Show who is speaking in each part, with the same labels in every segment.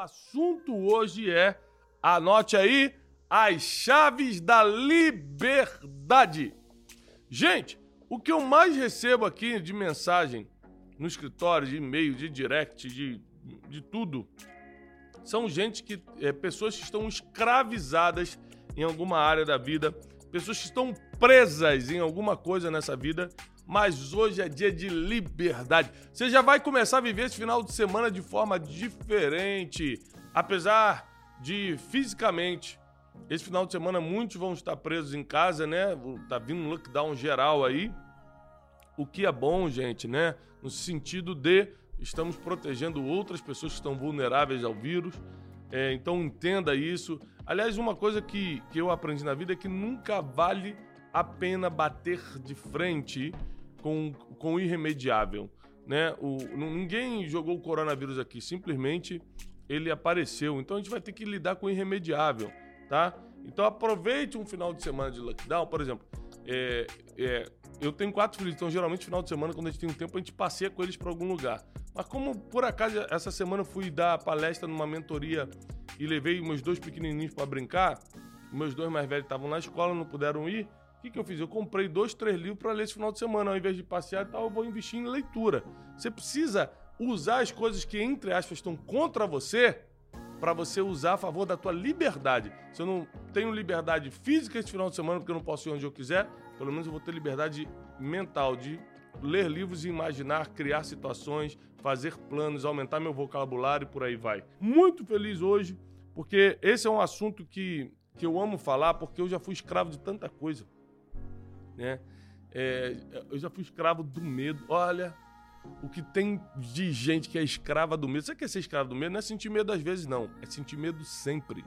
Speaker 1: assunto hoje é, anote aí, as chaves da liberdade. Gente, o que eu mais recebo aqui de mensagem no escritório, de e-mail, de direct, de, de tudo, são gente que. É, pessoas que estão escravizadas em alguma área da vida, pessoas que estão presas em alguma coisa nessa vida, mas hoje é dia de liberdade. Você já vai começar a viver esse final de semana de forma diferente, apesar de fisicamente. Esse final de semana muitos vão estar presos em casa, né? Tá vindo um lockdown geral aí. O que é bom, gente, né? No sentido de estamos protegendo outras pessoas que estão vulneráveis ao vírus. É, então entenda isso. Aliás, uma coisa que, que eu aprendi na vida é que nunca vale a pena bater de frente com, com o irremediável. Né? O, ninguém jogou o coronavírus aqui, simplesmente ele apareceu. Então a gente vai ter que lidar com o irremediável. Tá? Então aproveite um final de semana de lockdown, por exemplo. É, é, eu tenho quatro filhos, então geralmente final de semana, quando a gente tem um tempo, a gente passeia com eles para algum lugar. Mas como por acaso essa semana eu fui dar palestra numa mentoria e levei meus dois pequenininhos para brincar, meus dois mais velhos estavam na escola, não puderam ir. O que, que eu fiz? Eu comprei dois, três livros para ler esse final de semana. Ao invés de passear e tal, eu vou investir em leitura. Você precisa usar as coisas que, entre aspas, estão contra você para você usar a favor da tua liberdade. Se eu não tenho liberdade física esse final de semana porque eu não posso ir onde eu quiser, pelo menos eu vou ter liberdade mental de ler livros e imaginar, criar situações, fazer planos, aumentar meu vocabulário e por aí vai. Muito feliz hoje, porque esse é um assunto que, que eu amo falar, porque eu já fui escravo de tanta coisa. Né? É, eu já fui escravo do medo. Olha, o que tem de gente que é escrava do medo. Você quer ser escravo do medo? Não é sentir medo às vezes, não. É sentir medo sempre.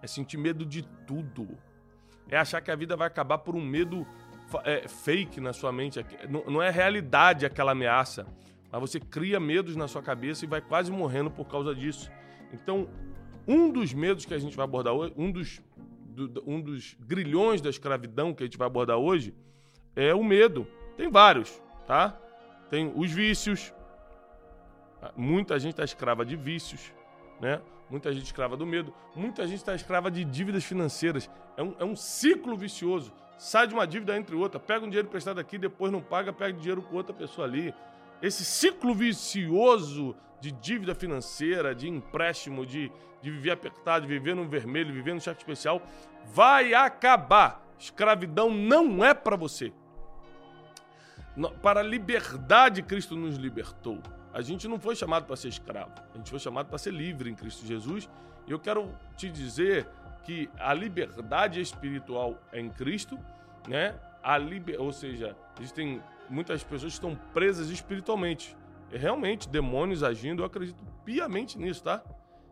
Speaker 1: É sentir medo de tudo. É achar que a vida vai acabar por um medo é, fake na sua mente. Não é realidade aquela ameaça. Mas você cria medos na sua cabeça e vai quase morrendo por causa disso. Então, um dos medos que a gente vai abordar hoje, um dos, do, um dos grilhões da escravidão que a gente vai abordar hoje, é o medo. Tem vários, tá? Tem os vícios. Muita gente está escrava de vícios, né? Muita gente escrava do medo. Muita gente está escrava de dívidas financeiras. É um, é um ciclo vicioso. Sai de uma dívida entre outra, pega um dinheiro emprestado aqui, depois não paga, pega dinheiro com outra pessoa ali. Esse ciclo vicioso de dívida financeira, de empréstimo, de, de viver apertado, de viver no vermelho, viver no cheque especial, vai acabar. Escravidão não é para você. Para a liberdade, Cristo nos libertou. A gente não foi chamado para ser escravo, a gente foi chamado para ser livre em Cristo Jesus. E eu quero te dizer que a liberdade espiritual é em Cristo, né? A liber... Ou seja, existem muitas pessoas estão presas espiritualmente. Realmente, demônios agindo, eu acredito piamente nisso, tá?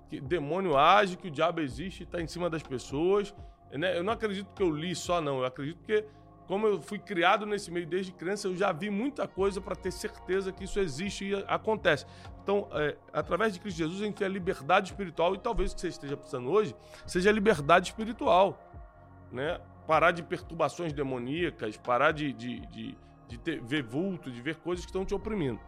Speaker 1: Que demônio age, que o diabo existe, está em cima das pessoas. Né? Eu não acredito que eu li só, não. Eu acredito que como eu fui criado nesse meio desde criança, eu já vi muita coisa para ter certeza que isso existe e acontece. Então, é, através de Cristo Jesus, a gente tem a liberdade espiritual e talvez o que você esteja precisando hoje seja a liberdade espiritual. Né? Parar de perturbações demoníacas, parar de, de, de, de ter, ver vulto, de ver coisas que estão te oprimindo.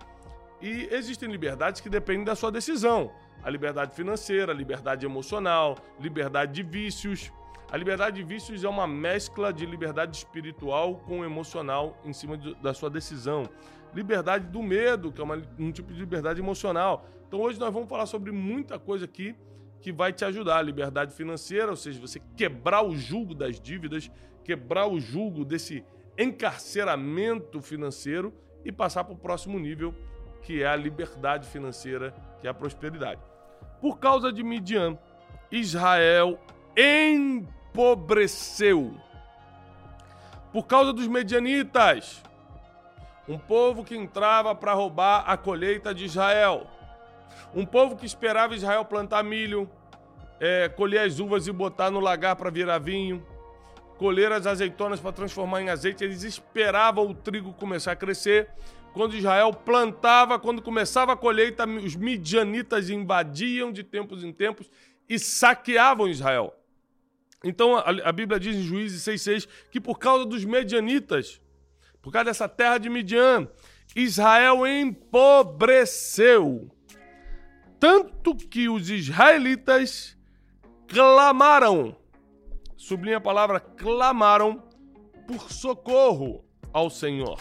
Speaker 1: E existem liberdades que dependem da sua decisão. A liberdade financeira, a liberdade emocional, liberdade de vícios. A liberdade de vícios é uma mescla de liberdade espiritual com emocional em cima de, da sua decisão. Liberdade do medo, que é uma, um tipo de liberdade emocional. Então hoje nós vamos falar sobre muita coisa aqui que vai te ajudar. Liberdade financeira, ou seja, você quebrar o julgo das dívidas, quebrar o julgo desse encarceramento financeiro e passar para o próximo nível, que é a liberdade financeira, que é a prosperidade. Por causa de Midian, Israel em empobreceu. Por causa dos medianitas, um povo que entrava para roubar a colheita de Israel. Um povo que esperava Israel plantar milho, é, colher as uvas e botar no lagar para virar vinho, colher as azeitonas para transformar em azeite. Eles esperavam o trigo começar a crescer. Quando Israel plantava, quando começava a colheita, os midianitas invadiam de tempos em tempos e saqueavam Israel. Então a, Bíblia diz em Juízes 6,6 que por causa dos medianitas, por causa dessa terra de Midian, Israel empobreceu. tanto que os israelitas clamaram, sublinha a palavra clamaram por socorro ao Senhor.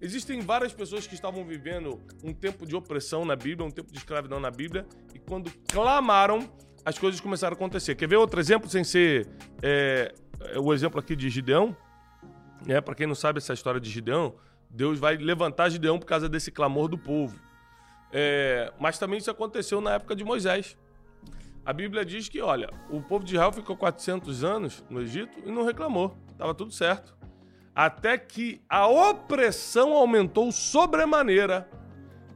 Speaker 1: Existem várias pessoas que estavam vivendo um tempo de opressão na Bíblia, um tempo de escravidão na Bíblia, e quando clamaram, as coisas começaram a acontecer. Quer ver outro exemplo sem ser é, o exemplo aqui de Gideão? É, Para quem não sabe essa história de Gideão, Deus vai levantar Gideão por causa desse clamor do povo. É, mas também isso aconteceu na época de Moisés. A Bíblia diz que, olha, o povo de Israel ficou 400 anos no Egito e não reclamou. Estava tudo certo. Até que a opressão aumentou sobremaneira.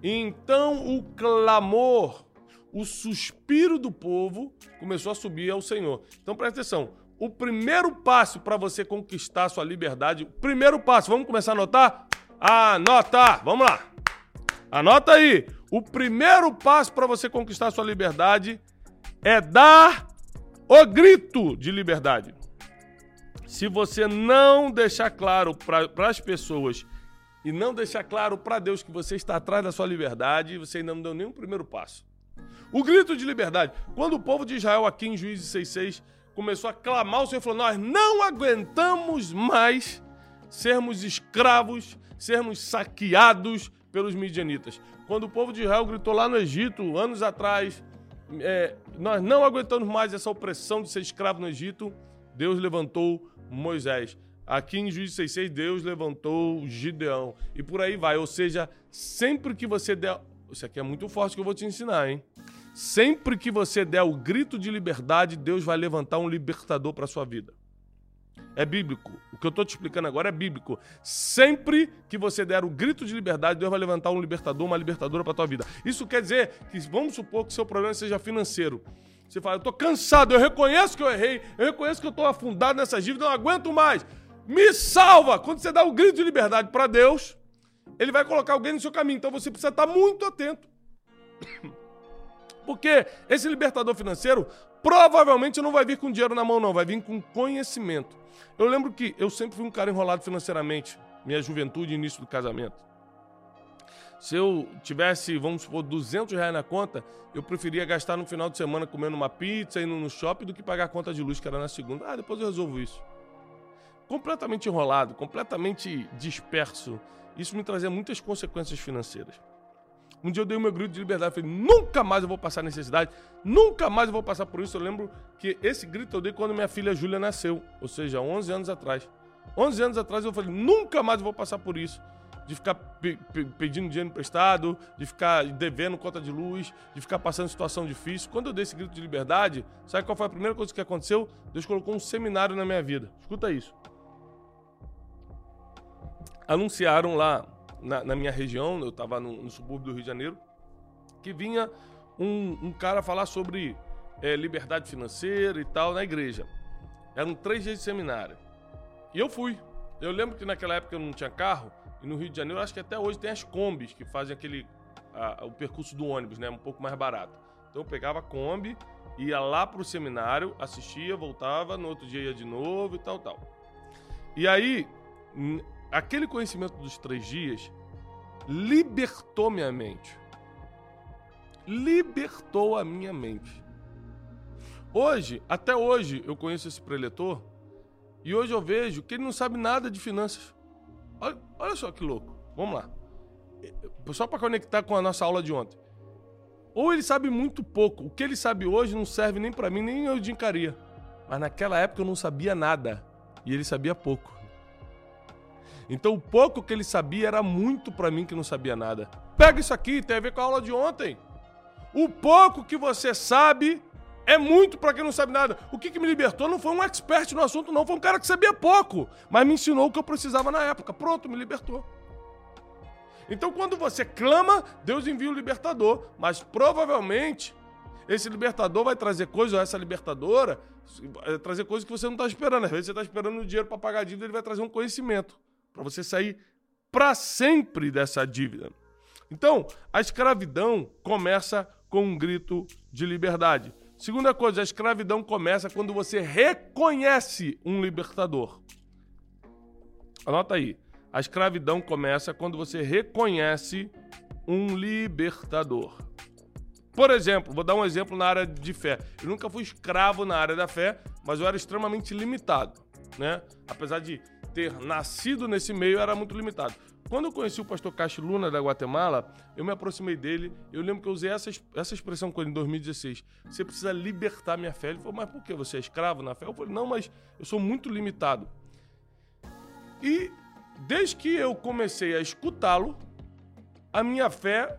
Speaker 1: Então o clamor, o suspiro do povo começou a subir ao Senhor. Então presta atenção. O primeiro passo para você conquistar a sua liberdade, o primeiro passo, vamos começar a anotar? Anota! Vamos lá! Anota aí! O primeiro passo para você conquistar sua liberdade é dar o grito de liberdade. Se você não deixar claro para as pessoas e não deixar claro para Deus que você está atrás da sua liberdade, você ainda não deu nenhum primeiro passo. O grito de liberdade. Quando o povo de Israel, aqui em Juízes 6,6, começou a clamar, o Senhor falou: Nós não aguentamos mais sermos escravos, sermos saqueados pelos midianitas. Quando o povo de Israel gritou lá no Egito, anos atrás, é, nós não aguentamos mais essa opressão de ser escravo no Egito, Deus levantou Moisés. Aqui em Juízes 6,6, Deus levantou Gideão. E por aí vai. Ou seja, sempre que você der. Isso aqui é muito forte que eu vou te ensinar, hein? Sempre que você der o grito de liberdade, Deus vai levantar um libertador para sua vida. É bíblico. O que eu estou te explicando agora é bíblico. Sempre que você der o grito de liberdade, Deus vai levantar um libertador, uma libertadora para tua vida. Isso quer dizer que, vamos supor que seu problema seja financeiro. Você fala, eu estou cansado, eu reconheço que eu errei, eu reconheço que eu estou afundado nessas dívidas, não aguento mais. Me salva! Quando você dá o grito de liberdade para Deus, Ele vai colocar alguém no seu caminho. Então você precisa estar muito atento. Porque esse libertador financeiro provavelmente não vai vir com dinheiro na mão, não, vai vir com conhecimento. Eu lembro que eu sempre fui um cara enrolado financeiramente, minha juventude início do casamento. Se eu tivesse, vamos supor, 200 reais na conta, eu preferia gastar no final de semana comendo uma pizza, indo no shopping, do que pagar a conta de luz, que era na segunda. Ah, depois eu resolvo isso. Completamente enrolado, completamente disperso. Isso me trazia muitas consequências financeiras. Um dia eu dei o meu grito de liberdade. Falei, nunca mais eu vou passar necessidade, nunca mais eu vou passar por isso. Eu lembro que esse grito eu dei quando minha filha Júlia nasceu, ou seja, 11 anos atrás. 11 anos atrás eu falei, nunca mais eu vou passar por isso. De ficar pe pe pedindo dinheiro emprestado, de ficar devendo conta de luz, de ficar passando situação difícil. Quando eu dei esse grito de liberdade, sabe qual foi a primeira coisa que aconteceu? Deus colocou um seminário na minha vida. Escuta isso. Anunciaram lá na, na minha região, eu estava no, no, subúrbio do Rio de Janeiro, que vinha um, um cara falar sobre é, liberdade financeira e tal na igreja. Eram três dias de seminário. E eu fui. Eu lembro que naquela época eu não tinha carro, e no Rio de Janeiro, acho que até hoje tem as combis que fazem aquele a, o percurso do ônibus, né? Um pouco mais barato. Então eu pegava a Kombi, ia lá pro seminário, assistia, voltava, no outro dia ia de novo e tal, tal. E aí, aquele conhecimento dos três dias libertou minha mente. Libertou a minha mente. Hoje, até hoje, eu conheço esse preletor e hoje eu vejo que ele não sabe nada de finanças. Olha, olha só que louco. Vamos lá. Só para conectar com a nossa aula de ontem. Ou ele sabe muito pouco. O que ele sabe hoje não serve nem para mim, nem eu de encaria. Mas naquela época eu não sabia nada. E ele sabia pouco. Então o pouco que ele sabia era muito para mim que não sabia nada. Pega isso aqui, tem a ver com a aula de ontem. O pouco que você sabe é muito para quem não sabe nada. O que, que, me libertou não foi um expert no assunto, não. Foi um cara que sabia pouco, mas me ensinou o que eu precisava na época. Pronto, me libertou. Então, quando você clama, Deus envia o libertador, mas provavelmente esse libertador vai trazer coisas, ou essa libertadora, vai trazer coisas que você não está esperando. Às vezes você está esperando o dinheiro para pagar a dívida, ele vai trazer um conhecimento para você sair para sempre dessa dívida. Então, a escravidão começa com um grito de liberdade. Segunda coisa, a escravidão começa quando você reconhece um libertador. Anota aí. A escravidão começa quando você reconhece um libertador. Por exemplo, vou dar um exemplo na área de fé. Eu nunca fui escravo na área da fé, mas eu era extremamente limitado, né? Apesar de ter nascido nesse meio, era muito limitado. Quando eu conheci o pastor Caixa Luna da Guatemala, eu me aproximei dele. Eu lembro que eu usei essa, essa expressão com ele em 2016. Você precisa libertar minha fé. Ele falou, mas por que? Você é escravo na fé? Eu falei, não, mas eu sou muito limitado. E desde que eu comecei a escutá-lo, a minha fé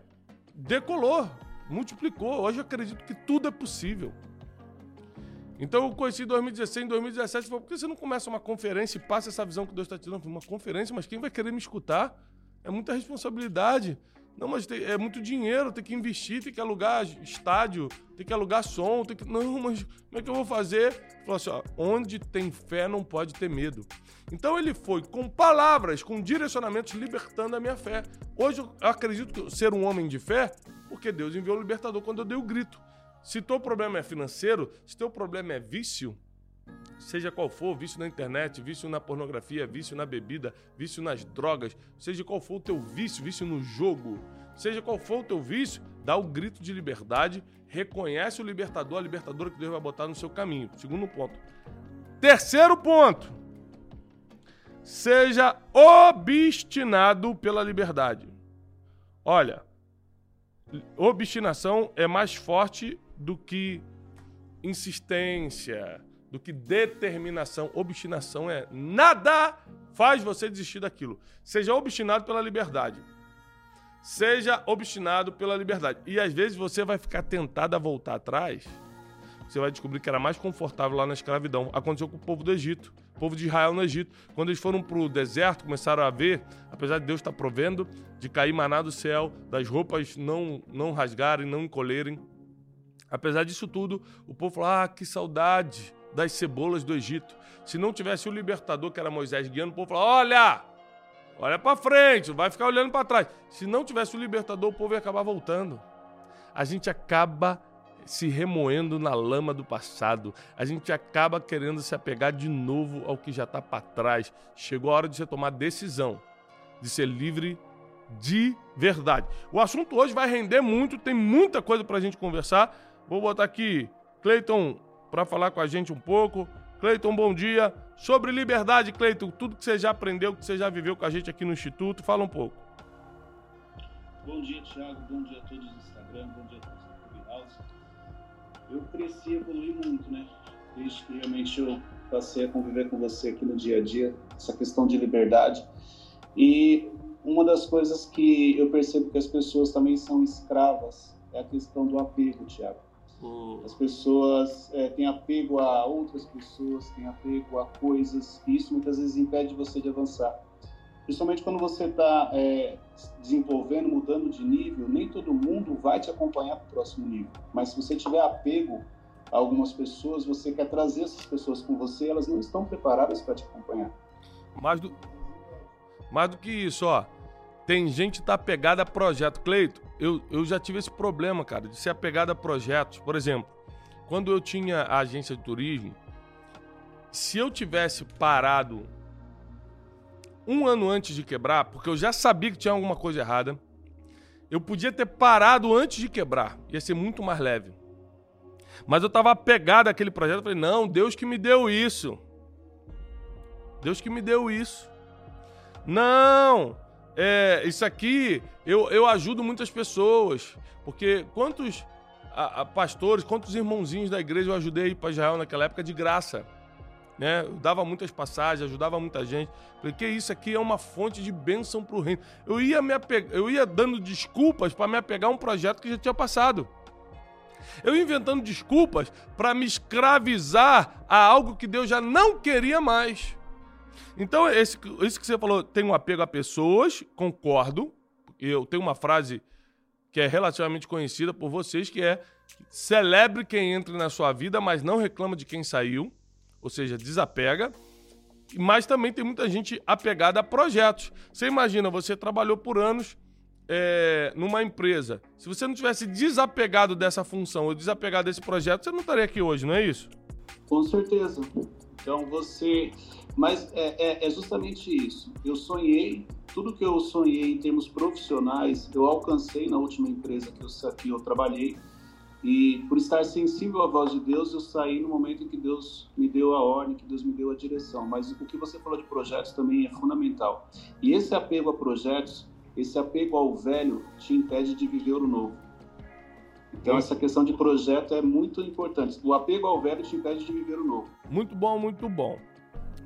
Speaker 1: decolou, multiplicou. Hoje eu acredito que tudo é possível. Então eu conheci em 2016, em 2017, falei, por que você não começa uma conferência e passa essa visão que Deus está te dando? Uma conferência, mas quem vai querer me escutar? É muita responsabilidade. Não, mas tem, é muito dinheiro, tem que investir, tem que alugar estádio, tem que alugar som, tem que. Não, mas como é que eu vou fazer? Falou assim: ó, onde tem fé não pode ter medo. Então ele foi com palavras, com direcionamentos, libertando a minha fé. Hoje eu acredito ser um homem de fé, porque Deus enviou o libertador quando eu dei o grito. Se teu problema é financeiro, se teu problema é vício, seja qual for, vício na internet, vício na pornografia, vício na bebida, vício nas drogas, seja qual for o teu vício, vício no jogo, seja qual for o teu vício, dá o grito de liberdade, reconhece o libertador, a libertadora que Deus vai botar no seu caminho. Segundo ponto. Terceiro ponto. Seja obstinado pela liberdade. Olha, obstinação é mais forte do que insistência, do que determinação. Obstinação é nada faz você desistir daquilo. Seja obstinado pela liberdade. Seja obstinado pela liberdade. E às vezes você vai ficar tentado a voltar atrás. Você vai descobrir que era mais confortável lá na escravidão. Aconteceu com o povo do Egito, o povo de Israel no Egito. Quando eles foram para o deserto, começaram a ver, apesar de Deus estar provendo, de cair maná do céu, das roupas não, não rasgarem, não encolherem. Apesar disso tudo, o povo falou: ah, que saudade das cebolas do Egito. Se não tivesse o libertador, que era Moisés guiando, o povo falou: olha, olha para frente, vai ficar olhando para trás. Se não tivesse o libertador, o povo ia acabar voltando. A gente acaba se remoendo na lama do passado. A gente acaba querendo se apegar de novo ao que já está para trás. Chegou a hora de você tomar decisão de ser livre de verdade. O assunto hoje vai render muito, tem muita coisa para a gente conversar. Vou botar aqui Cleiton para falar com a gente um pouco. Cleiton, bom dia. Sobre liberdade, Cleiton, tudo que você já aprendeu, que você já viveu com a gente aqui no Instituto, fala um pouco.
Speaker 2: Bom dia, Thiago. Bom dia a todos no Instagram. Bom dia a todos no Clubhouse. Eu cresci e muito, né? Desde que realmente eu passei a conviver com você aqui no dia a dia, essa questão de liberdade. E uma das coisas que eu percebo que as pessoas também são escravas é a questão do apego, Thiago. As pessoas é, têm apego a outras pessoas, têm apego a coisas, e isso muitas vezes impede você de avançar. Principalmente quando você está é, desenvolvendo, mudando de nível, nem todo mundo vai te acompanhar para o próximo nível. Mas se você tiver apego a algumas pessoas, você quer trazer essas pessoas com você, elas não estão preparadas para te acompanhar.
Speaker 1: Mais do, mais do que isso, ó. Tem gente que tá apegada a projeto. Cleito, eu, eu já tive esse problema, cara, de ser apegado a projetos. Por exemplo, quando eu tinha a agência de turismo, se eu tivesse parado um ano antes de quebrar, porque eu já sabia que tinha alguma coisa errada, eu podia ter parado antes de quebrar, ia ser muito mais leve. Mas eu estava apegado àquele projeto, eu falei: "Não, Deus que me deu isso. Deus que me deu isso. Não, é, isso aqui eu, eu ajudo muitas pessoas, porque quantos a, a pastores, quantos irmãozinhos da igreja eu ajudei para Israel naquela época de graça. Né? Eu dava muitas passagens, ajudava muita gente. Porque isso aqui é uma fonte de bênção para o reino. Eu ia, me apeg... eu ia dando desculpas para me apegar a um projeto que já tinha passado. Eu inventando desculpas para me escravizar a algo que Deus já não queria mais. Então, esse, isso que você falou, tem um apego a pessoas, concordo. Eu tenho uma frase que é relativamente conhecida por vocês, que é celebre quem entra na sua vida, mas não reclama de quem saiu. Ou seja, desapega. Mas também tem muita gente apegada a projetos. Você imagina, você trabalhou por anos é, numa empresa. Se você não tivesse desapegado dessa função ou desapegado desse projeto, você não estaria aqui hoje, não é isso?
Speaker 2: Com certeza. Então você mas é, é, é, justamente isso. Eu sonhei, tudo que eu sonhei em termos profissionais, eu alcancei na última empresa que eu, que eu trabalhei. E por estar sensível à voz de Deus, eu saí no momento em que Deus me deu a ordem, que Deus me deu a direção. Mas o que você falou de projetos também é fundamental. E esse apego a projetos, esse apego ao velho, te impede de viver o novo. Então, essa questão de projeto é muito importante. O apego ao velho te impede de viver o novo.
Speaker 1: Muito bom, muito bom.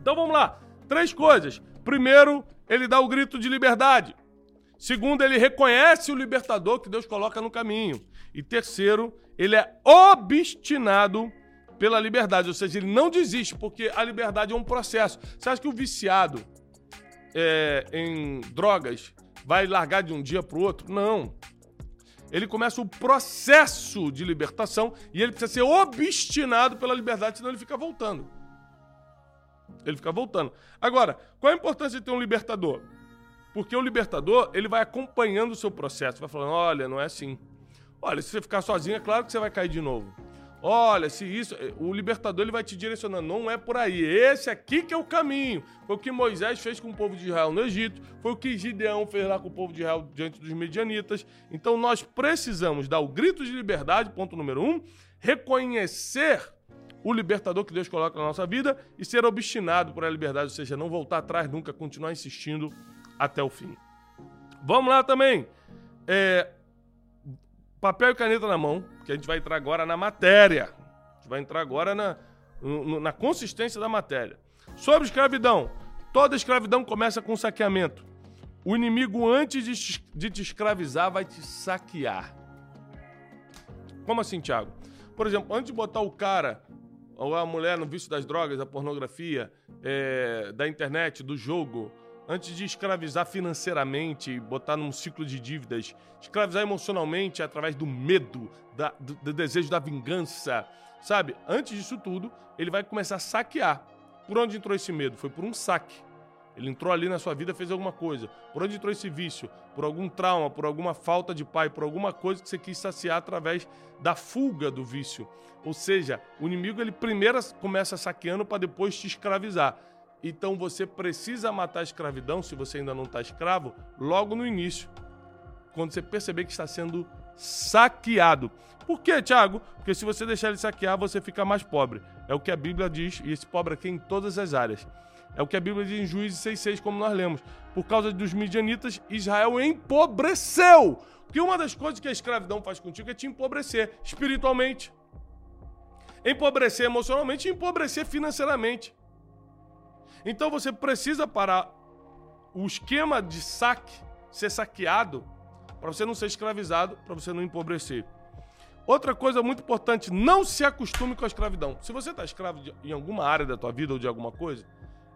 Speaker 1: Então vamos lá. Três coisas. Primeiro, ele dá o grito de liberdade. Segundo, ele reconhece o libertador que Deus coloca no caminho. E terceiro, ele é obstinado pela liberdade, ou seja, ele não desiste, porque a liberdade é um processo. Você acha que o viciado é, em drogas vai largar de um dia para o outro? Não. Ele começa o processo de libertação e ele precisa ser obstinado pela liberdade, senão ele fica voltando. Ele fica voltando. Agora, qual a importância de ter um libertador? Porque o libertador, ele vai acompanhando o seu processo, vai falando, olha, não é assim. Olha, se você ficar sozinho, é claro que você vai cair de novo. Olha, se isso. O libertador ele vai te direcionando. Não é por aí. Esse aqui que é o caminho. Foi o que Moisés fez com o povo de Israel no Egito. Foi o que Gideão fez lá com o povo de Israel diante dos medianitas. Então nós precisamos dar o grito de liberdade, ponto número um. Reconhecer o libertador que Deus coloca na nossa vida e ser obstinado por a liberdade, ou seja, não voltar atrás nunca, continuar insistindo até o fim. Vamos lá também. É, papel e caneta na mão, que a gente vai entrar agora na matéria. A gente vai entrar agora na, na consistência da matéria. Sobre escravidão. Toda escravidão começa com saqueamento. O inimigo, antes de, de te escravizar, vai te saquear. Como assim, Thiago? Por exemplo, antes de botar o cara ou a mulher no vício das drogas, da pornografia, é, da internet, do jogo, antes de escravizar financeiramente, botar num ciclo de dívidas, escravizar emocionalmente através do medo, da, do, do, desejo da vingança, sabe? Antes disso tudo, ele vai começar a saquear. Por onde entrou esse medo? Foi por um saque. Ele entrou ali na sua vida, fez alguma coisa. Por onde entrou esse vício? Por algum trauma, por alguma falta de pai, por alguma coisa que você quis saciar através da fuga do vício. Ou seja, o inimigo ele primeiro começa saqueando para depois te escravizar. Então você precisa matar a escravidão, se você ainda não está escravo, logo no início, quando você perceber que está sendo saqueado. Por quê, Tiago? Porque se você deixar ele saquear, você fica mais pobre. É o que a Bíblia diz, e esse pobre aqui é em todas as áreas. É o que a Bíblia diz em Juízes 6,6, como nós lemos. Por causa dos midianitas, Israel empobreceu. Porque uma das coisas que a escravidão faz contigo é te empobrecer espiritualmente. Empobrecer emocionalmente e empobrecer financeiramente. Então você precisa parar o esquema de saque, ser saqueado, para você não ser escravizado, para você não empobrecer. Outra coisa muito importante, não se acostume com a escravidão. Se você está escravo de, em alguma área da tua vida ou de alguma coisa,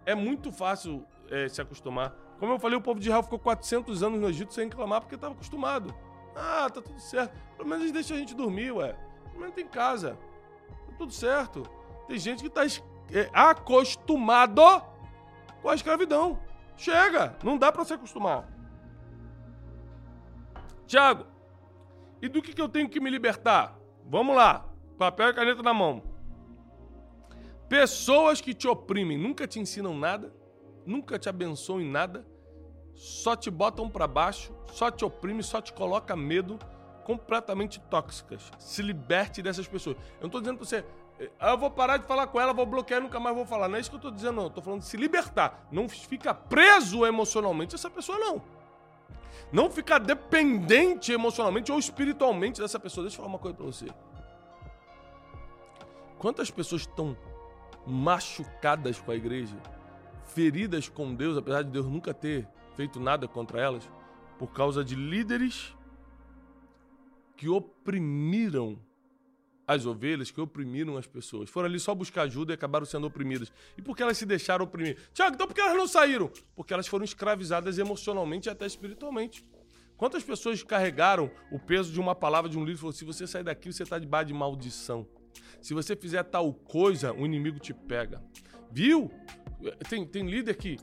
Speaker 1: é muito fácil é, se acostumar. Como eu falei, o povo de Israel ficou 400 anos no Egito sem reclamar porque estava acostumado. Ah, tá tudo certo. Pelo menos eles deixam a gente dormir, ué. Pelo menos tem casa. Tá tudo certo. Tem gente que está é, acostumado com a escravidão. Chega, não dá para se acostumar. Tiago, e do que, que eu tenho que me libertar? Vamos lá, papel e caneta na mão. Pessoas que te oprimem nunca te ensinam nada, nunca te abençoam em nada, só te botam para baixo, só te oprime, só te coloca medo, completamente tóxicas. Se liberte dessas pessoas. Eu não estou dizendo para você, ah, eu vou parar de falar com ela, vou bloquear e nunca mais vou falar. Não é isso que eu tô dizendo, não. Eu tô falando de se libertar. Não fica preso emocionalmente essa pessoa, não. Não ficar dependente emocionalmente ou espiritualmente dessa pessoa. Deixa eu falar uma coisa pra você. Quantas pessoas estão machucadas com a igreja, feridas com Deus, apesar de Deus nunca ter feito nada contra elas, por causa de líderes que oprimiram as ovelhas que oprimiram as pessoas. Foram ali só buscar ajuda e acabaram sendo oprimidas. E por que elas se deixaram oprimir? Tiago, então por que elas não saíram? Porque elas foram escravizadas emocionalmente e até espiritualmente. Quantas pessoas carregaram o peso de uma palavra de um livro e falaram: se você sair daqui, você está debaixo de maldição. Se você fizer tal coisa, o inimigo te pega. Viu? Tem, tem líder que.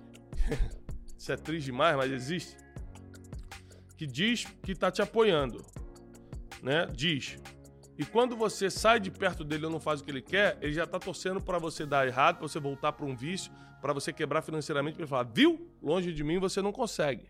Speaker 1: Isso é triste demais, mas existe. Que diz que está te apoiando. Né? Diz. E quando você sai de perto dele ou não faz o que ele quer, ele já está torcendo para você dar errado, para você voltar para um vício, para você quebrar financeiramente, para falar: viu? Longe de mim você não consegue.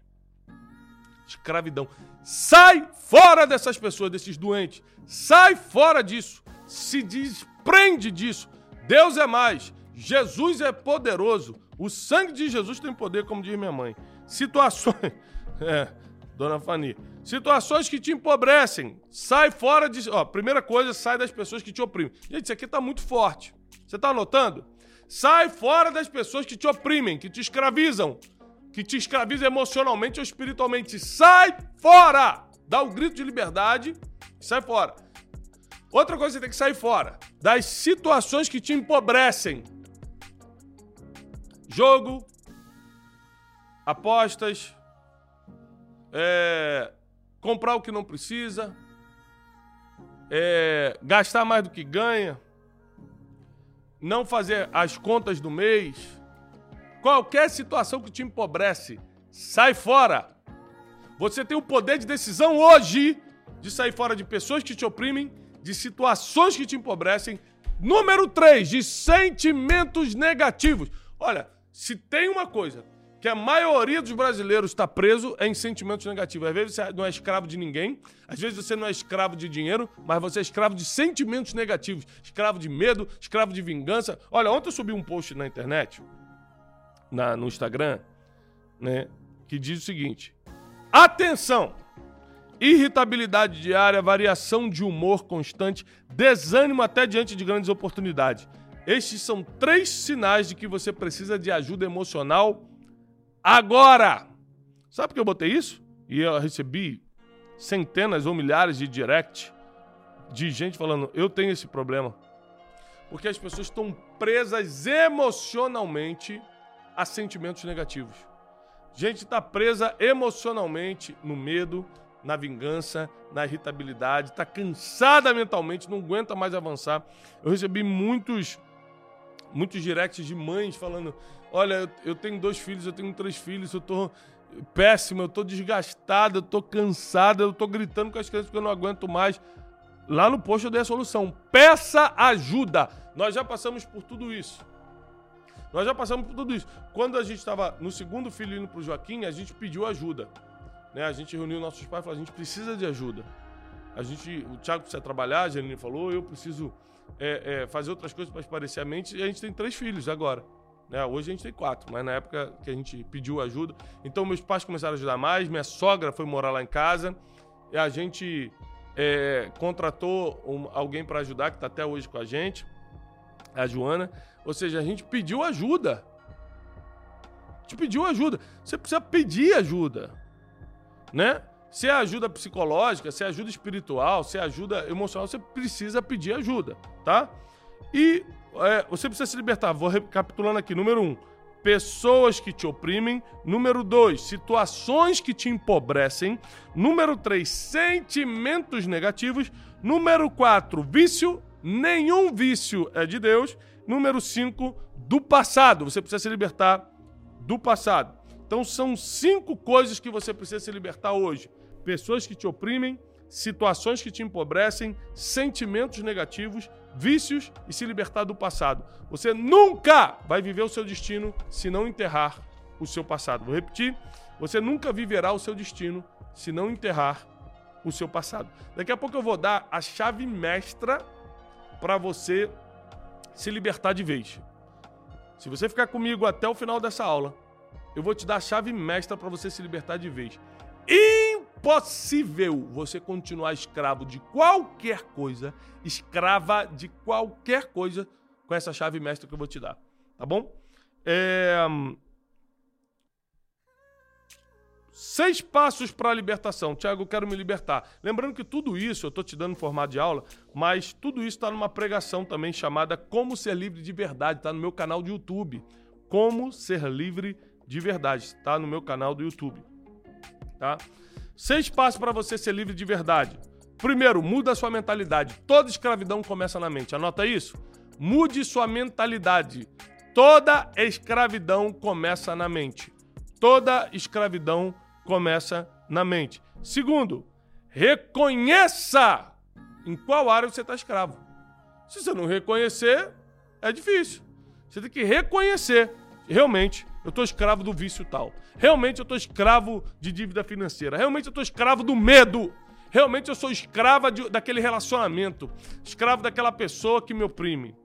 Speaker 1: Escravidão. Sai fora dessas pessoas, desses doentes. Sai fora disso. Se desprende disso. Deus é mais. Jesus é poderoso. O sangue de Jesus tem poder, como diz minha mãe. Situações. É, dona Fani. Situações que te empobrecem. Sai fora de. Ó, primeira coisa, sai das pessoas que te oprimem. Gente, isso aqui tá muito forte. Você tá anotando? Sai fora das pessoas que te oprimem, que te escravizam, que te escravizam emocionalmente ou espiritualmente. Sai fora! Dá o um grito de liberdade e sai fora. Outra coisa que você tem que sair fora: das situações que te empobrecem. Jogo, apostas, é, comprar o que não precisa, é, gastar mais do que ganha, não fazer as contas do mês, qualquer situação que te empobrece, sai fora. Você tem o poder de decisão hoje de sair fora de pessoas que te oprimem, de situações que te empobrecem. Número 3, de sentimentos negativos. Olha, se tem uma coisa que a maioria dos brasileiros está preso é em sentimentos negativos. Às vezes você não é escravo de ninguém, às vezes você não é escravo de dinheiro, mas você é escravo de sentimentos negativos. Escravo de medo, escravo de vingança. Olha, ontem eu subi um post na internet, na, no Instagram, né, que diz o seguinte: Atenção! Irritabilidade diária, variação de humor constante, desânimo até diante de grandes oportunidades. Estes são três sinais de que você precisa de ajuda emocional agora. Sabe por que eu botei isso? E eu recebi centenas ou milhares de direct de gente falando: eu tenho esse problema. Porque as pessoas estão presas emocionalmente a sentimentos negativos. Gente está presa emocionalmente no medo, na vingança, na irritabilidade, está cansada mentalmente, não aguenta mais avançar. Eu recebi muitos muitos directs de mães falando: Olha, eu tenho dois filhos, eu tenho três filhos, eu tô péssimo, eu tô desgastado, eu tô cansado, eu tô gritando com as crianças porque eu não aguento mais. Lá no post eu dei a solução. Peça ajuda. Nós já passamos por tudo isso. Nós já passamos por tudo isso. Quando a gente estava no segundo filho indo para o Joaquim, a gente pediu ajuda. Né? A gente reuniu nossos pais e falou: a gente precisa de ajuda. A gente, o Thiago precisa trabalhar, a Janine falou, eu preciso é, é, fazer outras coisas para esparecer a mente. E a gente tem três filhos agora. Né? Hoje a gente tem quatro, mas na época que a gente pediu ajuda. Então meus pais começaram a ajudar mais, minha sogra foi morar lá em casa. E a gente é, contratou um, alguém para ajudar, que está até hoje com a gente, a Joana. Ou seja, a gente pediu ajuda. A gente pediu ajuda. Você precisa pedir ajuda, né? Se é ajuda psicológica, se é ajuda espiritual, se é ajuda emocional, você precisa pedir ajuda, tá? E é, você precisa se libertar. Vou recapitulando aqui. Número um, pessoas que te oprimem. Número dois, situações que te empobrecem. Número três, sentimentos negativos. Número quatro, vício. Nenhum vício é de Deus. Número cinco, do passado. Você precisa se libertar do passado. Então são cinco coisas que você precisa se libertar hoje. Pessoas que te oprimem, situações que te empobrecem, sentimentos negativos, vícios e se libertar do passado. Você nunca vai viver o seu destino se não enterrar o seu passado. Vou repetir: você nunca viverá o seu destino se não enterrar o seu passado. Daqui a pouco eu vou dar a chave mestra para você se libertar de vez. Se você ficar comigo até o final dessa aula, eu vou te dar a chave mestra para você se libertar de vez. Impossível você continuar escravo de qualquer coisa, escrava de qualquer coisa, com essa chave mestra que eu vou te dar. Tá bom? É... Seis passos para a libertação. Tiago, eu quero me libertar. Lembrando que tudo isso, eu estou te dando em formato de aula, mas tudo isso está numa pregação também chamada Como Ser Livre de Verdade. Está no meu canal de YouTube. Como Ser Livre de Verdade. Está no meu canal do YouTube tá? Seis passos para você ser livre de verdade. Primeiro, muda a sua mentalidade. Toda escravidão começa na mente. Anota isso. Mude sua mentalidade. Toda escravidão começa na mente. Toda escravidão começa na mente. Segundo, reconheça em qual área você está escravo. Se você não reconhecer, é difícil. Você tem que reconhecer realmente eu tô escravo do vício tal. Realmente eu tô escravo de dívida financeira. Realmente eu tô escravo do medo. Realmente eu sou escrava de, daquele relacionamento. Escravo daquela pessoa que me oprime.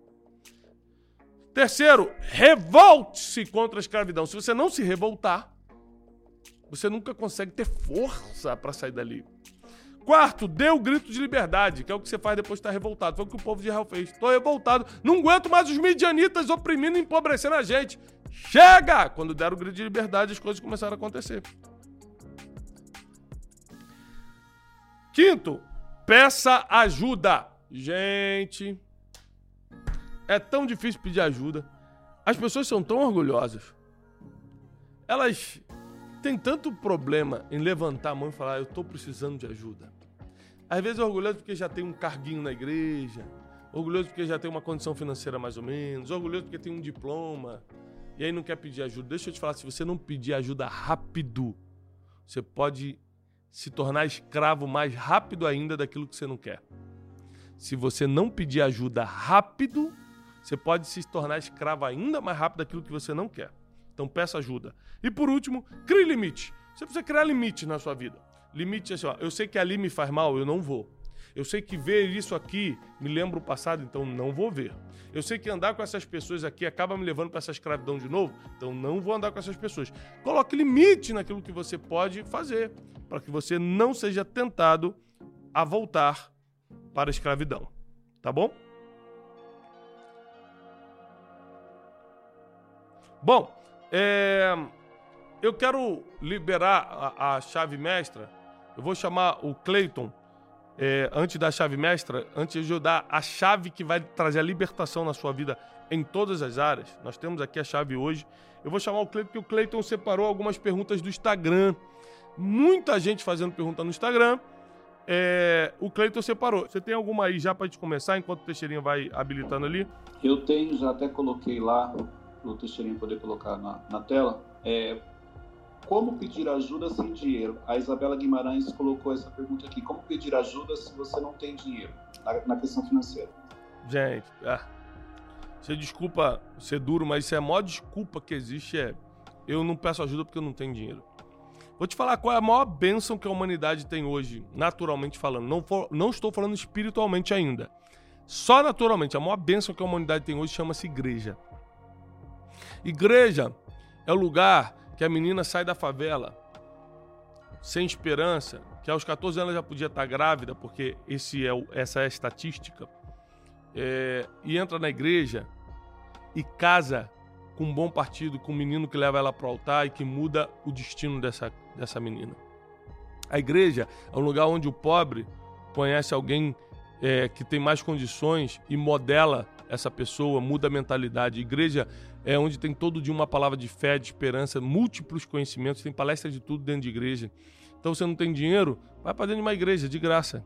Speaker 1: Terceiro, revolte-se contra a escravidão. Se você não se revoltar, você nunca consegue ter força para sair dali. Quarto, dê o grito de liberdade, que é o que você faz depois de estar revoltado. Foi o que o povo de Israel fez. Estou revoltado. Não aguento mais os midianitas oprimindo e empobrecendo a gente. Chega! Quando deram o grito de liberdade, as coisas começaram a acontecer. Quinto, peça ajuda. Gente, é tão difícil pedir ajuda. As pessoas são tão orgulhosas. Elas têm tanto problema em levantar a mão e falar: Eu estou precisando de ajuda. Às vezes orgulhoso porque já tem um carguinho na igreja, orgulhoso porque já tem uma condição financeira mais ou menos, orgulhoso porque tem um diploma e aí não quer pedir ajuda. Deixa eu te falar, se você não pedir ajuda rápido, você pode se tornar escravo mais rápido ainda daquilo que você não quer. Se você não pedir ajuda rápido, você pode se tornar escravo ainda mais rápido daquilo que você não quer. Então peça ajuda. E por último, crie limite. Você precisa criar limite na sua vida. Limite assim, ó, eu sei que ali me faz mal, eu não vou. Eu sei que ver isso aqui me lembra o passado, então não vou ver. Eu sei que andar com essas pessoas aqui acaba me levando para essa escravidão de novo, então não vou andar com essas pessoas. Coloque limite naquilo que você pode fazer, para que você não seja tentado a voltar para a escravidão. Tá bom? Bom, é, eu quero liberar a, a chave mestra eu vou chamar o Clayton, é, antes da chave mestra, antes de eu dar a chave que vai trazer a libertação na sua vida em todas as áreas. Nós temos aqui a chave hoje. Eu vou chamar o Clayton, porque o Clayton separou algumas perguntas do Instagram. Muita gente fazendo pergunta no Instagram. É, o Cleiton separou. Você tem alguma aí já para gente começar, enquanto o Teixeirinha vai habilitando ali?
Speaker 2: Eu tenho, já até coloquei lá, o Teixeirinha poder colocar na, na tela. É, como pedir ajuda sem dinheiro? A Isabela Guimarães colocou essa pergunta aqui. Como pedir ajuda se você não tem dinheiro na, na questão financeira?
Speaker 1: Gente, é. você desculpa ser duro, mas isso é a maior desculpa que existe é eu não peço ajuda porque eu não tenho dinheiro. Vou te falar qual é a maior bênção que a humanidade tem hoje, naturalmente falando. Não, for, não estou falando espiritualmente ainda. Só naturalmente. A maior bênção que a humanidade tem hoje chama-se igreja. Igreja é o lugar que a menina sai da favela sem esperança, que aos 14 anos já podia estar grávida, porque esse é o, essa é a estatística, é, e entra na igreja e casa com um bom partido, com um menino que leva ela para o altar e que muda o destino dessa, dessa menina. A igreja é um lugar onde o pobre conhece alguém é, que tem mais condições e modela essa pessoa, muda a mentalidade. A igreja é onde tem todo dia uma palavra de fé, de esperança, múltiplos conhecimentos, tem palestra de tudo dentro de igreja. Então você não tem dinheiro, vai para dentro de uma igreja, de graça.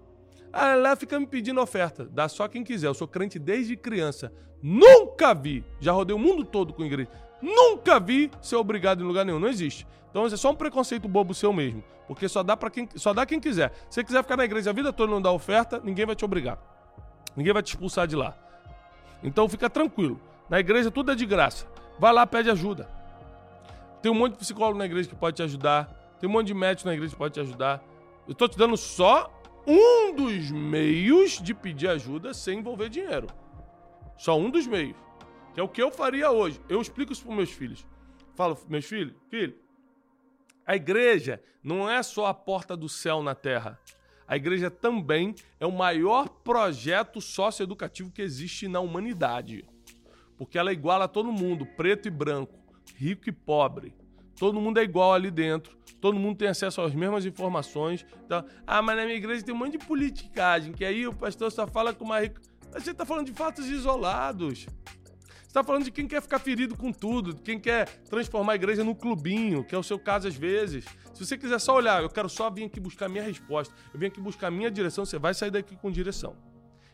Speaker 1: Ah, lá fica me pedindo oferta. Dá só quem quiser. Eu sou crente desde criança. Nunca vi. Já rodei o mundo todo com igreja. Nunca vi ser obrigado em lugar nenhum. Não existe. Então é só um preconceito bobo seu mesmo. Porque só dá para quem só dá quem quiser. Se você quiser ficar na igreja a vida toda e não dar oferta, ninguém vai te obrigar. Ninguém vai te expulsar de lá. Então fica tranquilo. Na igreja tudo é de graça. Vai lá, pede ajuda. Tem um monte de psicólogo na igreja que pode te ajudar. Tem um monte de médico na igreja que pode te ajudar. Eu estou te dando só um dos meios de pedir ajuda sem envolver dinheiro. Só um dos meios. Que é o que eu faria hoje. Eu explico isso para meus filhos. Falo, meus filhos, filho, a igreja não é só a porta do céu na terra. A igreja também é o maior projeto socioeducativo que existe na humanidade. Porque ela iguala todo mundo, preto e branco, rico e pobre. Todo mundo é igual ali dentro. Todo mundo tem acesso às mesmas informações. Então, ah, mas na minha igreja tem um monte de politicagem, que aí o pastor só fala com rica. A gente está falando de fatos isolados. Você está falando de quem quer ficar ferido com tudo, de quem quer transformar a igreja num clubinho, que é o seu caso às vezes. Se você quiser só olhar, eu quero só vir aqui buscar minha resposta, eu vim aqui buscar minha direção, você vai sair daqui com direção.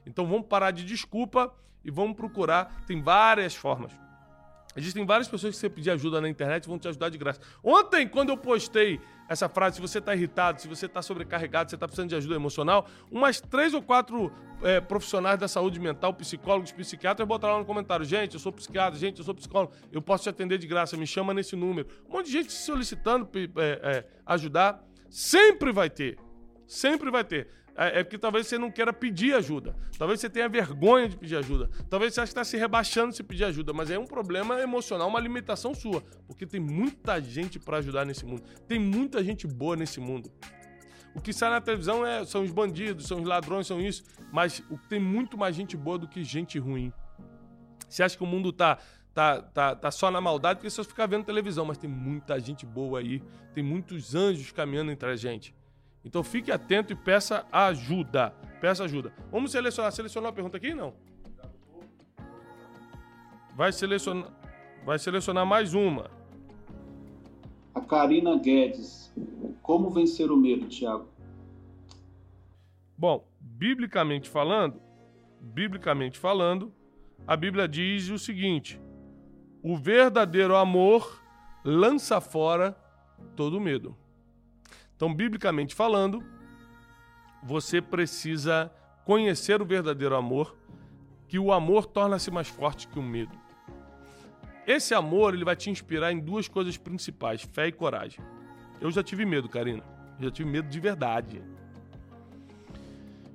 Speaker 1: Então vamos parar de desculpa e vamos procurar. Tem várias formas. Existem várias pessoas que você pedir ajuda na internet vão te ajudar de graça. Ontem, quando eu postei essa frase, se você está irritado, se você está sobrecarregado, se você está precisando de ajuda emocional, umas três ou quatro é, profissionais da saúde mental, psicólogos, psiquiatras, botaram lá no comentário: gente, eu sou psiquiatra, gente, eu sou psicólogo, eu posso te atender de graça, me chama nesse número. Um monte de gente solicitando é, é, ajudar. Sempre vai ter. Sempre vai ter. É, é porque talvez você não queira pedir ajuda. Talvez você tenha vergonha de pedir ajuda. Talvez você ache que está se rebaixando se pedir ajuda. Mas é um problema emocional, uma limitação sua. Porque tem muita gente para ajudar nesse mundo. Tem muita gente boa nesse mundo. O que sai na televisão é, são os bandidos, são os ladrões, são isso. Mas tem muito mais gente boa do que gente ruim. Você acha que o mundo tá, tá, tá, tá só na maldade porque você fica vendo televisão, mas tem muita gente boa aí. Tem muitos anjos caminhando entre a gente. Então fique atento e peça ajuda. Peça ajuda. Vamos selecionar. Selecionou a pergunta aqui? Não. Vai selecionar, vai selecionar mais uma.
Speaker 2: A Karina Guedes. Como vencer o medo, Tiago?
Speaker 1: Bom, biblicamente falando, biblicamente falando, a Bíblia diz o seguinte: o verdadeiro amor lança fora todo medo. Então, biblicamente falando, você precisa conhecer o verdadeiro amor, que o amor torna-se mais forte que o medo. Esse amor ele vai te inspirar em duas coisas principais: fé e coragem. Eu já tive medo, Karina. Eu já tive medo de verdade.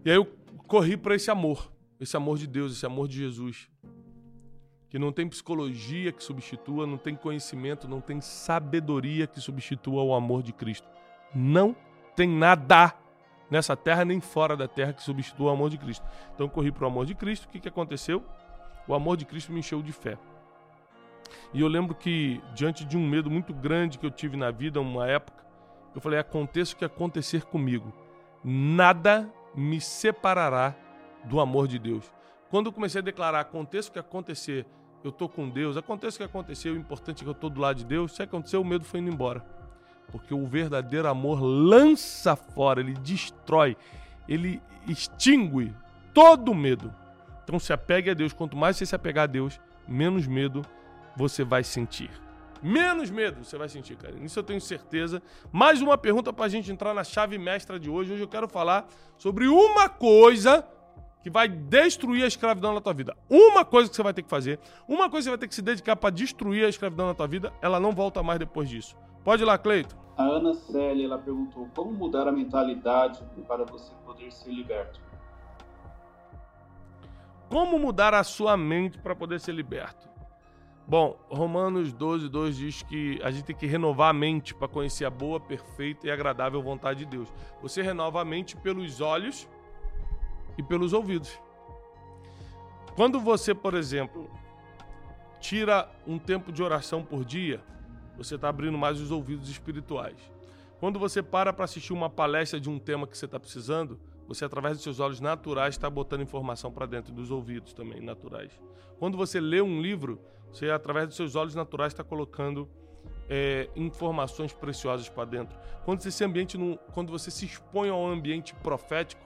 Speaker 1: E aí eu corri para esse amor, esse amor de Deus, esse amor de Jesus. Que não tem psicologia que substitua, não tem conhecimento, não tem sabedoria que substitua o amor de Cristo. Não tem nada nessa terra nem fora da terra que substitua o amor de Cristo. Então eu corri para o amor de Cristo. O que, que aconteceu? O amor de Cristo me encheu de fé. E eu lembro que, diante de um medo muito grande que eu tive na vida, uma época, eu falei: aconteça o que acontecer comigo, nada me separará do amor de Deus. Quando eu comecei a declarar: aconteça o que acontecer, eu estou com Deus, aconteça o que acontecer, o importante é que eu estou do lado de Deus, se aconteceu, o medo foi indo embora. Porque o verdadeiro amor lança fora, ele destrói, ele extingue todo medo. Então se apegue a Deus. Quanto mais você se apegar a Deus, menos medo você vai sentir. Menos medo você vai sentir, cara. Isso eu tenho certeza. Mais uma pergunta para a gente entrar na chave mestra de hoje. Hoje eu quero falar sobre uma coisa que vai destruir a escravidão na tua vida. Uma coisa que você vai ter que fazer, uma coisa que você vai ter que se dedicar para destruir a escravidão na tua vida, ela não volta mais depois disso. Pode ir lá, Cleito.
Speaker 2: A Ana Célia, ela perguntou como mudar a mentalidade para você poder ser liberto.
Speaker 1: Como mudar a sua mente para poder ser liberto? Bom, Romanos 12, 2 diz que a gente tem que renovar a mente para conhecer a boa, perfeita e agradável vontade de Deus. Você renova a mente pelos olhos e pelos ouvidos. Quando você, por exemplo, tira um tempo de oração por dia, você está abrindo mais os ouvidos espirituais. Quando você para para assistir uma palestra de um tema que você está precisando, você, através dos seus olhos naturais, está botando informação para dentro dos ouvidos também, naturais. Quando você lê um livro, você, através dos seus olhos naturais, está colocando é, informações preciosas para dentro. Quando você, se ambiente num, quando você se expõe ao ambiente profético,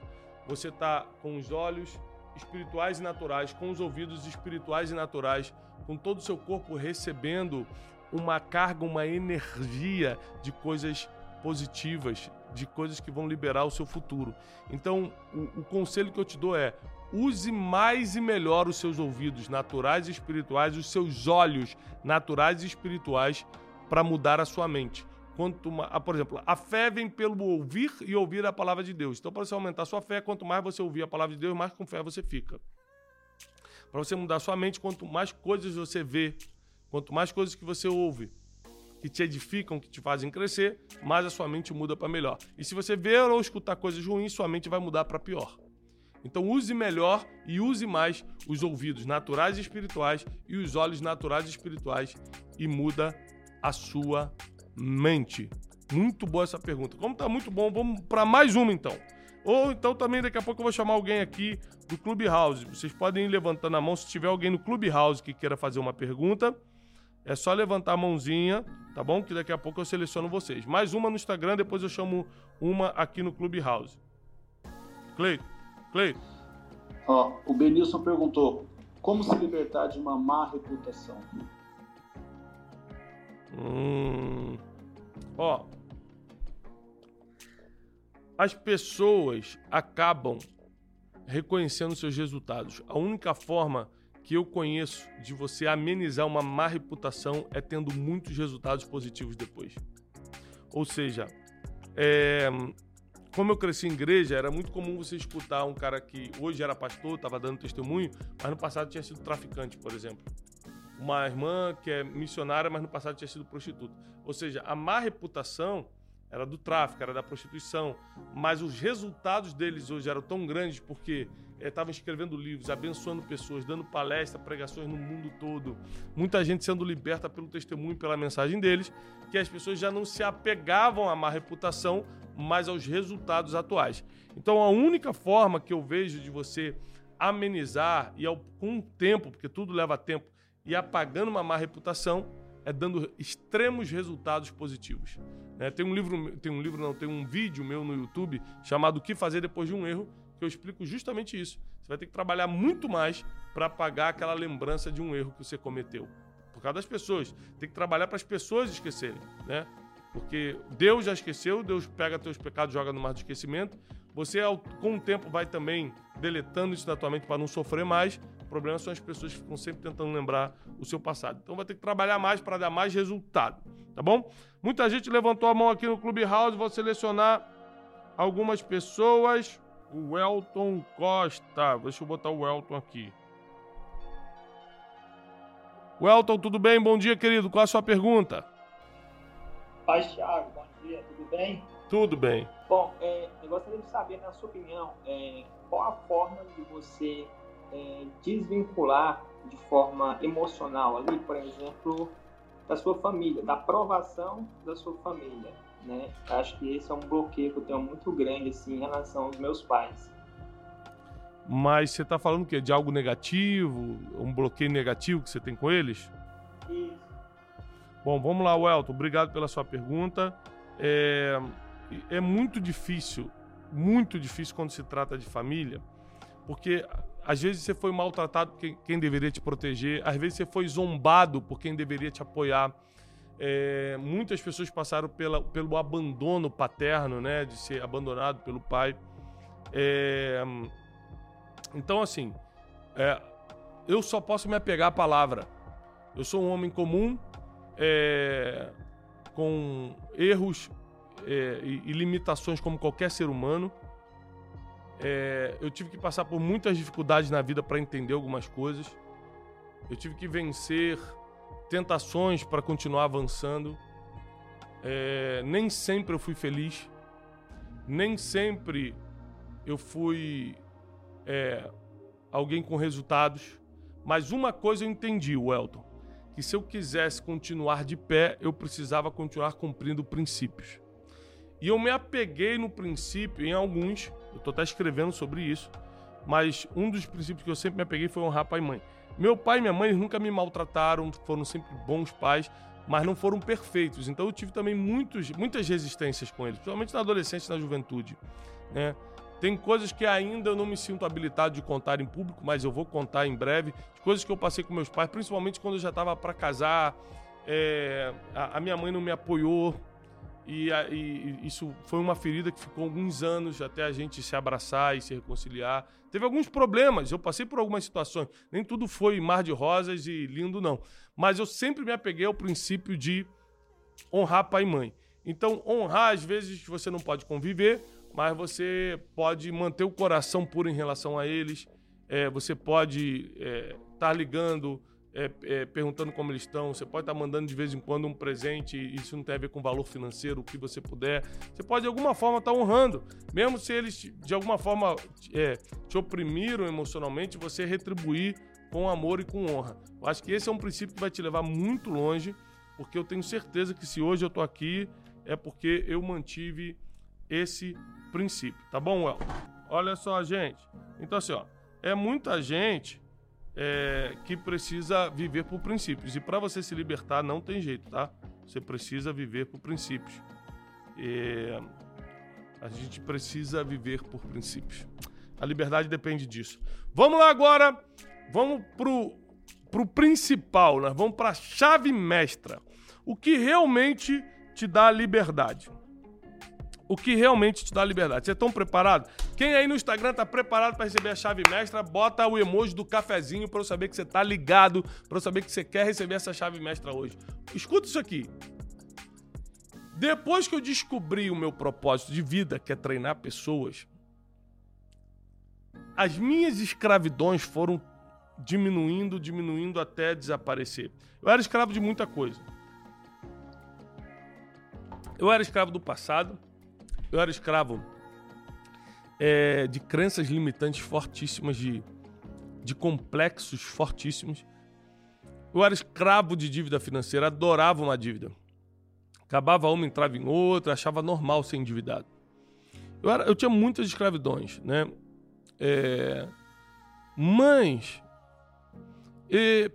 Speaker 1: você está com os olhos espirituais e naturais, com os ouvidos espirituais e naturais, com todo o seu corpo recebendo uma carga, uma energia de coisas positivas, de coisas que vão liberar o seu futuro. Então, o, o, conselho que eu te dou é: use mais e melhor os seus ouvidos naturais e espirituais, os seus olhos naturais e espirituais para mudar a sua mente. Quanto mais, ah, por exemplo, a fé vem pelo ouvir e ouvir a palavra de Deus. Então, para você aumentar a sua fé, quanto mais você ouvir a palavra de Deus, mais com fé você fica. Para você mudar a sua mente, quanto mais coisas você vê, Quanto mais coisas que você ouve que te edificam, que te fazem crescer, mais a sua mente muda para melhor. E se você ver ou escutar coisas ruins, sua mente vai mudar para pior. Então use melhor e use mais os ouvidos naturais e espirituais e os olhos naturais e espirituais e muda a sua mente. Muito boa essa pergunta. Como tá muito bom, vamos para mais uma então. Ou então também daqui a pouco eu vou chamar alguém aqui do Clubhouse. Vocês podem ir levantando a mão se tiver alguém no Clubhouse que queira fazer uma pergunta. É só levantar a mãozinha, tá bom? Que daqui a pouco eu seleciono vocês. Mais uma no Instagram, depois eu chamo uma aqui no Clubhouse. Cleito, Cleito.
Speaker 2: Ó, o Benilson perguntou: como se libertar de uma má reputação?
Speaker 1: Hum. Ó. As pessoas acabam reconhecendo seus resultados. A única forma que eu conheço de você amenizar uma má reputação é tendo muitos resultados positivos depois. Ou seja, é, como eu cresci em igreja, era muito comum você escutar um cara que hoje era pastor, estava dando testemunho, mas no passado tinha sido traficante, por exemplo. Uma irmã que é missionária, mas no passado tinha sido prostituta. Ou seja, a má reputação era do tráfico, era da prostituição, mas os resultados deles hoje eram tão grandes porque estavam eh, escrevendo livros, abençoando pessoas, dando palestras, pregações no mundo todo, muita gente sendo liberta pelo testemunho, pela mensagem deles, que as pessoas já não se apegavam à má reputação, mas aos resultados atuais. Então a única forma que eu vejo de você amenizar e ao, com o tempo, porque tudo leva tempo, e apagando uma má reputação é dando extremos resultados positivos. É, tem um livro, tem um livro não, tem um vídeo meu no YouTube chamado O que fazer depois de um erro, que eu explico justamente isso. Você vai ter que trabalhar muito mais para apagar aquela lembrança de um erro que você cometeu. Por causa das pessoas. Tem que trabalhar para as pessoas esquecerem, né? Porque Deus já esqueceu, Deus pega teus pecados, joga no mar do esquecimento. Você, com o tempo, vai também deletando isso da tua mente para não sofrer mais. O problema são as pessoas que ficam sempre tentando lembrar o seu passado. Então vai ter que trabalhar mais para dar mais resultado, tá bom? Muita gente levantou a mão aqui no Clubhouse, vou selecionar algumas pessoas. O Elton Costa, deixa eu botar o Elton aqui. O Elton, tudo bem? Bom dia, querido. Qual a sua pergunta?
Speaker 3: Paz, Thiago. Bom dia, tudo bem?
Speaker 1: Tudo bem.
Speaker 3: Bom, é, eu gostaria de saber, na sua opinião, é, qual a forma de você é, desvincular de forma emocional ali, por exemplo, da sua família, da aprovação da sua família, né? Acho que esse é um bloqueio que eu tenho muito grande assim em relação aos meus pais.
Speaker 1: Mas você está falando o quê? De algo negativo? Um bloqueio negativo que você tem com eles?
Speaker 3: Isso.
Speaker 1: Bom, vamos lá, Welton. Obrigado pela sua pergunta. É, é muito difícil, muito difícil quando se trata de família, porque às vezes você foi maltratado por quem, deveria te proteger, às vezes você foi zombado por quem deveria te apoiar. É, muitas pessoas passaram pela, pelo abandono paterno, né, de ser abandonado pelo pai. É, então, assim, é, eu só posso me apegar à palavra. Eu sou um homem comum, é, com erros é, e, e limitações como qualquer ser humano. É, eu tive que passar por muitas dificuldades na vida para entender algumas coisas. Eu tive que vencer tentações para continuar avançando. É, nem sempre eu fui feliz. Nem sempre eu fui é, alguém com resultados. Mas uma coisa eu entendi, Welton: que se eu quisesse continuar de pé, eu precisava continuar cumprindo princípios. E eu me apeguei no princípio, em alguns, eu estou até escrevendo sobre isso, mas um dos princípios que eu sempre me apeguei foi honrar pai e mãe. Meu pai e minha mãe nunca me maltrataram, foram sempre bons pais, mas não foram perfeitos. Então eu tive também muitos, muitas resistências com eles, principalmente na adolescência e na juventude. Né? Tem coisas que ainda eu não me sinto habilitado de contar em público, mas eu vou contar em breve. Coisas que eu passei com meus pais, principalmente quando eu já estava para casar. É, a, a minha mãe não me apoiou, e, e, isso foi uma ferida que ficou alguns anos até a gente se abraçar e se reconciliar. Teve alguns problemas, eu passei por algumas situações. Nem tudo foi mar de rosas e lindo, não. Mas eu sempre me apeguei ao princípio de honrar pai e mãe. Então, honrar, às vezes, você não pode conviver, mas você pode manter o coração puro em relação a eles. É, você pode estar é, tá ligando é, é, perguntando como eles estão. Você pode estar tá mandando de vez em quando um presente, isso não tem a ver com valor financeiro, o que você puder. Você pode de alguma forma estar tá honrando, mesmo se eles de alguma forma é, te oprimiram emocionalmente, você retribuir com amor e com honra. Eu acho que esse é um princípio que vai te levar muito longe, porque eu tenho certeza que se hoje eu estou aqui é porque eu mantive esse princípio, tá bom, El? Olha só, gente. Então assim, ó, é muita gente é, que precisa viver por princípios. E para você se libertar, não tem jeito, tá? Você precisa viver por princípios. É, a gente precisa viver por princípios. A liberdade depende disso. Vamos lá agora. Vamos pro, pro principal, né? Vamos para a chave mestra. o que realmente te dá liberdade. O que realmente te dá liberdade. Você estão preparado? Quem aí no Instagram tá preparado para receber a chave mestra, bota o emoji do cafezinho para eu saber que você tá ligado, para eu saber que você quer receber essa chave mestra hoje. Escuta isso aqui. Depois que eu descobri o meu propósito de vida, que é treinar pessoas, as minhas escravidões foram diminuindo, diminuindo até desaparecer. Eu era escravo de muita coisa. Eu era escravo do passado, eu era escravo é, de crenças limitantes fortíssimas, de, de complexos fortíssimos. Eu era escravo de dívida financeira, adorava uma dívida. Acabava uma, entrava em outra, achava normal ser endividado. Eu, era, eu tinha muitas escravidões, né? É, mas, e,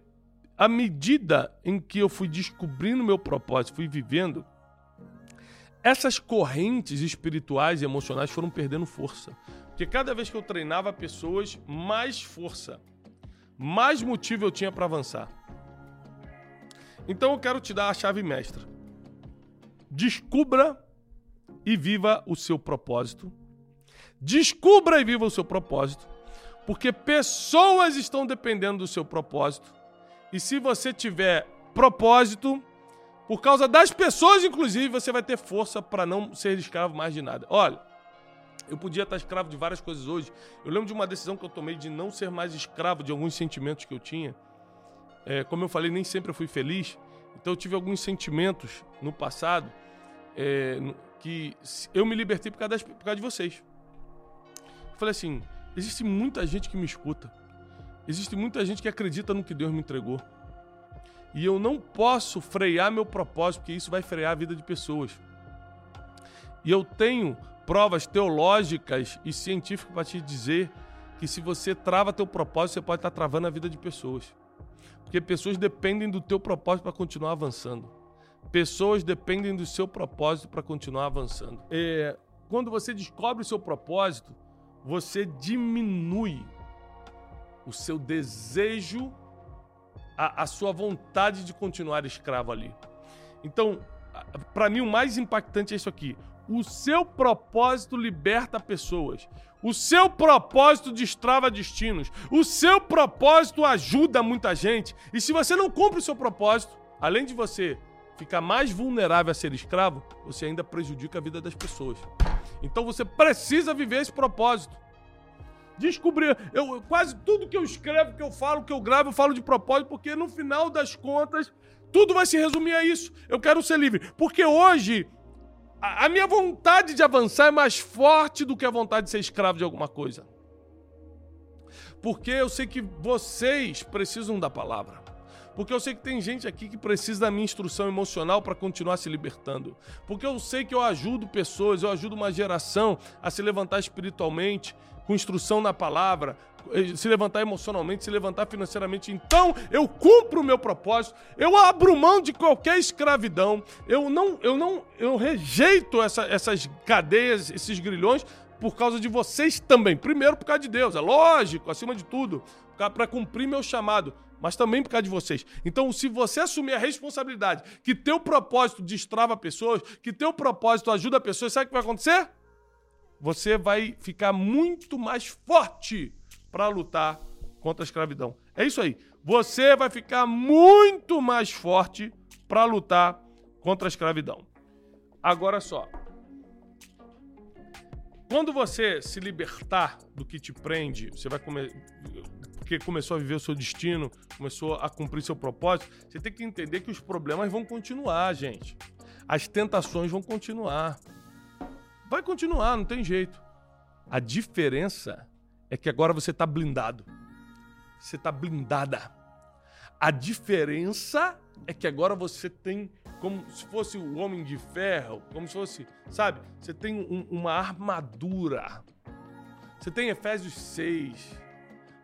Speaker 1: à medida em que eu fui descobrindo meu propósito, fui vivendo, essas correntes espirituais e emocionais foram perdendo força. Porque cada vez que eu treinava pessoas, mais força, mais motivo eu tinha para avançar. Então eu quero te dar a chave mestra. Descubra e viva o seu propósito. Descubra e viva o seu propósito, porque pessoas estão dependendo do seu propósito. E se você tiver propósito, por causa das pessoas, inclusive, você vai ter força para não ser escravo mais de nada. Olha, eu podia estar escravo de várias coisas hoje. Eu lembro de uma decisão que eu tomei de não ser mais escravo de alguns sentimentos que eu tinha. É, como eu falei, nem sempre eu fui feliz. Então eu tive alguns sentimentos no passado é, que eu me libertei por causa, das, por causa de vocês. Eu falei assim: existe muita gente que me escuta. Existe muita gente que acredita no que Deus me entregou. E eu não posso frear meu propósito, porque isso vai frear a vida de pessoas. E eu tenho provas teológicas e científicas para te dizer que se você trava teu propósito, você pode estar travando a vida de pessoas. Porque pessoas dependem do teu propósito para continuar avançando. Pessoas dependem do seu propósito para continuar avançando. É, quando você descobre o seu propósito, você diminui o seu desejo a, a sua vontade de continuar escravo ali. Então, para mim, o mais impactante é isso aqui. O seu propósito liberta pessoas. O seu propósito destrava destinos. O seu propósito ajuda muita gente. E se você não cumpre o seu propósito, além de você ficar mais vulnerável a ser escravo, você ainda prejudica a vida das pessoas. Então você precisa viver esse propósito descobrir. Eu, quase tudo que eu escrevo, que eu falo, que eu gravo, eu falo de propósito, porque no final das contas, tudo vai se resumir a isso. Eu quero ser livre. Porque hoje, a, a minha vontade de avançar é mais forte do que a vontade de ser escravo de alguma coisa. Porque eu sei que vocês precisam da palavra. Porque eu sei que tem gente aqui que precisa da minha instrução emocional para continuar se libertando. Porque eu sei que eu ajudo pessoas, eu ajudo uma geração a se levantar espiritualmente, com instrução na palavra, eh, se levantar emocionalmente, se levantar financeiramente. Então, eu cumpro o meu propósito, eu abro mão de qualquer escravidão, eu não, eu não, eu rejeito essa, essas cadeias, esses grilhões por causa de vocês também. Primeiro por causa de Deus, é lógico, acima de tudo, para cumprir meu chamado, mas também por causa de vocês. Então, se você assumir a responsabilidade que teu propósito destrava pessoas, que teu propósito ajuda pessoas, sabe o que vai acontecer? Você vai ficar muito mais forte para lutar contra a escravidão. É isso aí. Você vai ficar muito mais forte para lutar contra a escravidão. Agora só. Quando você se libertar do que te prende, você vai comer porque começou a viver o seu destino, começou a cumprir seu propósito, você tem que entender que os problemas vão continuar, gente. As tentações vão continuar. Vai continuar, não tem jeito. A diferença é que agora você está blindado. Você está blindada. A diferença é que agora você tem como se fosse o homem de ferro, como se fosse, sabe? Você tem um, uma armadura. Você tem Efésios 6.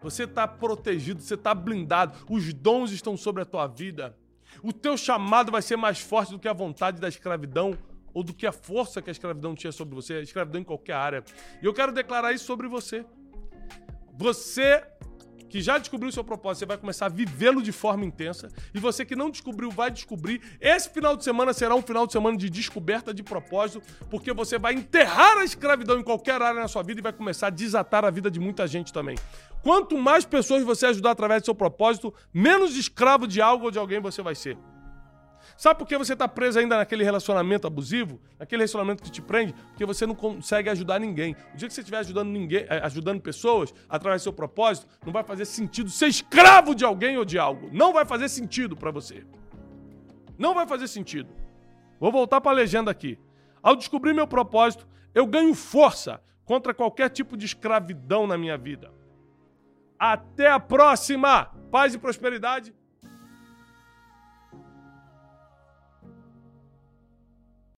Speaker 1: Você está protegido, você está blindado. Os dons estão sobre a tua vida. O teu chamado vai ser mais forte do que a vontade da escravidão ou do que a força que a escravidão tinha sobre você, a escravidão em qualquer área. E eu quero declarar isso sobre você. Você que já descobriu o seu propósito, você vai começar a vivê-lo de forma intensa. E você que não descobriu, vai descobrir. Esse final de semana será um final de semana de descoberta de propósito, porque você vai enterrar a escravidão em qualquer área na sua vida e vai começar a desatar a vida de muita gente também. Quanto mais pessoas você ajudar através do seu propósito, menos escravo de algo ou de alguém você vai ser. Sabe por que você está preso ainda naquele relacionamento abusivo? Naquele relacionamento que te prende? Porque você não consegue ajudar ninguém. O dia que você estiver ajudando ninguém, eh, ajudando pessoas através do seu propósito, não vai fazer sentido ser escravo de alguém ou de algo. Não vai fazer sentido para você. Não vai fazer sentido. Vou voltar para a legenda aqui. Ao descobrir meu propósito, eu ganho força contra qualquer tipo de escravidão na minha vida. Até a próxima! Paz e prosperidade